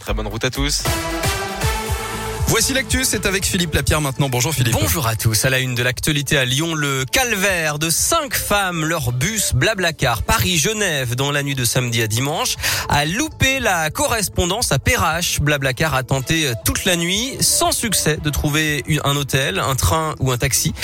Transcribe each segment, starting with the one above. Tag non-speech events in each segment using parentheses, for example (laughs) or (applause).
Très bonne route à tous. Voici l'actu, c'est avec Philippe Lapierre maintenant. Bonjour Philippe. Bonjour à tous. À la une de l'actualité à Lyon, le calvaire de cinq femmes, leur bus Blablacar Paris-Genève dans la nuit de samedi à dimanche a loupé la correspondance à Perrache. Blablacar a tenté toute la nuit sans succès de trouver un hôtel, un train ou un taxi.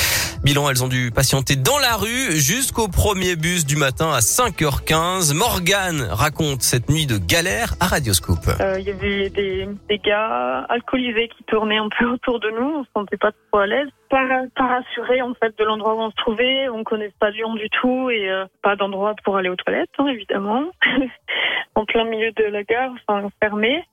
Bilan, elles ont dû patienter dans la rue jusqu'au premier bus du matin à 5h15. Morgane raconte cette nuit de galère à Radioscope. Euh, Il y avait des, gars alcoolisés qui tournaient un peu autour de nous. On se sentait pas trop à l'aise. Pas, rassurés en fait de l'endroit où on se trouvait. On connaît pas Lyon du tout et euh, pas d'endroit pour aller aux toilettes, hein, évidemment. (laughs) en plein milieu de la gare, enfin fermé.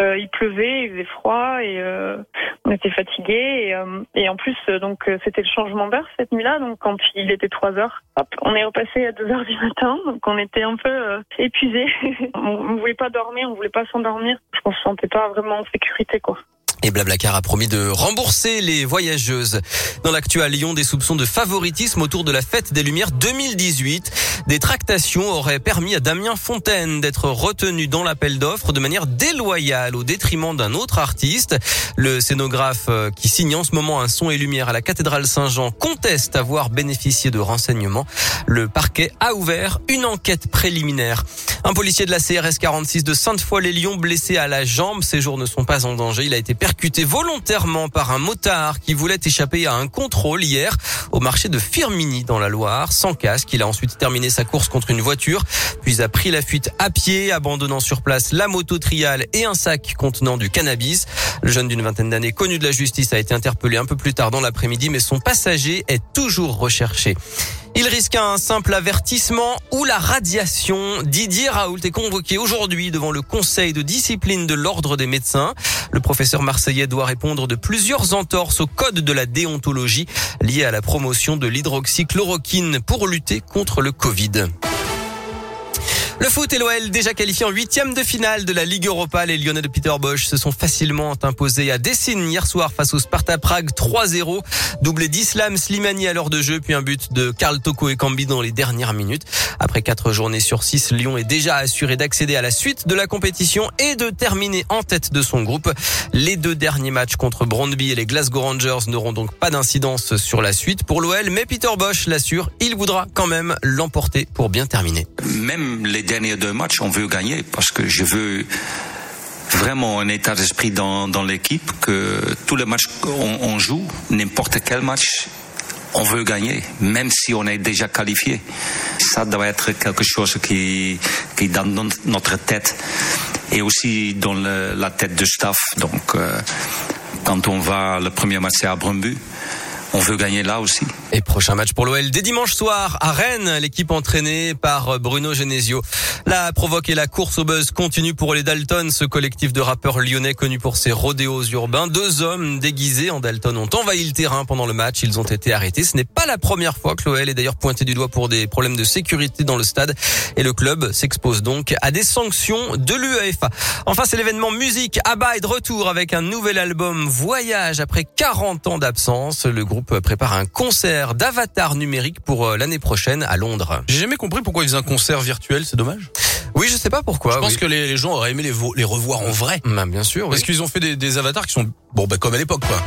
Euh, il pleuvait, il faisait froid et euh, on était fatigués. Et, euh, et en plus, euh, donc euh, c'était le changement d'heure cette nuit-là. Donc quand il était 3 heures, hop, on est repassé à 2 heures du matin. Donc on était un peu épuisés. (laughs) on ne voulait pas dormir, on voulait pas s'endormir. On se sentait pas vraiment en sécurité, quoi. Et Blablacar a promis de rembourser les voyageuses. Dans l'actu à Lyon, des soupçons de favoritisme autour de la fête des Lumières 2018. Des tractations auraient permis à Damien Fontaine d'être retenu dans l'appel d'offres de manière déloyale au détriment d'un autre artiste. Le scénographe euh, qui signe en ce moment un son et lumière à la cathédrale Saint-Jean conteste avoir bénéficié de renseignements. Le parquet a ouvert une enquête préliminaire. Un policier de la CRS 46 de Sainte-Foy-les-Lyons blessé à la jambe. Ses jours ne sont pas en danger. Il a été percuté volontairement par un motard qui voulait échapper à un contrôle hier au marché de Firmini dans la Loire. Sans casque, il a ensuite terminé sa course contre une voiture, puis a pris la fuite à pied, abandonnant sur place la moto triale et un sac contenant du cannabis. Le jeune d'une vingtaine d'années, connu de la justice, a été interpellé un peu plus tard dans l'après-midi, mais son passager est toujours recherché. Il risque un simple avertissement ou la radiation. Didier Raoult est convoqué aujourd'hui devant le conseil de discipline de l'ordre des médecins. Le professeur marseillais doit répondre de plusieurs entorses au code de la déontologie liées à la promotion de l'hydroxychloroquine pour lutter contre le Covid. Le foot et l'OL déjà qualifiés en huitième de finale de la Ligue Europa. Les Lyonnais de Peter Bosch se sont facilement imposés à Dessine hier soir face au Sparta Prague 3-0. Doublé d'Islam Slimani à l'heure de jeu, puis un but de Karl Toko et Cambi dans les dernières minutes. Après quatre journées sur six, Lyon est déjà assuré d'accéder à la suite de la compétition et de terminer en tête de son groupe. Les deux derniers matchs contre Brondby et les Glasgow Rangers n'auront donc pas d'incidence sur la suite pour l'OL, mais Peter Bosch l'assure, il voudra quand même l'emporter pour bien terminer. Même les derniers deux matchs, on veut gagner parce que je veux vraiment un état d'esprit dans, dans l'équipe que tous les matchs qu'on on joue, n'importe quel match, on veut gagner, même si on est déjà qualifié. Ça doit être quelque chose qui, qui est dans notre tête et aussi dans la tête du staff. Donc, euh, quand on va, le premier match à Brumbu, on veut gagner là aussi. Et prochain match pour l'OL dès dimanche soir à Rennes, l'équipe entraînée par Bruno Genesio. La provoque et la course au buzz continue pour les Dalton, ce collectif de rappeurs lyonnais connu pour ses rodéos urbains. Deux hommes déguisés en Dalton ont envahi le terrain pendant le match. Ils ont été arrêtés. Ce n'est pas la première fois que l'OL est d'ailleurs pointé du doigt pour des problèmes de sécurité dans le stade. Et le club s'expose donc à des sanctions de l'UEFA. Enfin, c'est l'événement musique. Abba est de retour avec un nouvel album Voyage après 40 ans d'absence. Le groupe prépare un concert d'avatar numérique pour l'année prochaine à Londres. J'ai jamais compris pourquoi ils faisaient un concert virtuel, c'est dommage. Oui, je sais pas pourquoi. Je pense oui. que les, les gens auraient aimé les, vo- les revoir en vrai. Bah, bien sûr. Parce oui. qu'ils ont fait des, des avatars qui sont bon bah comme à l'époque quoi.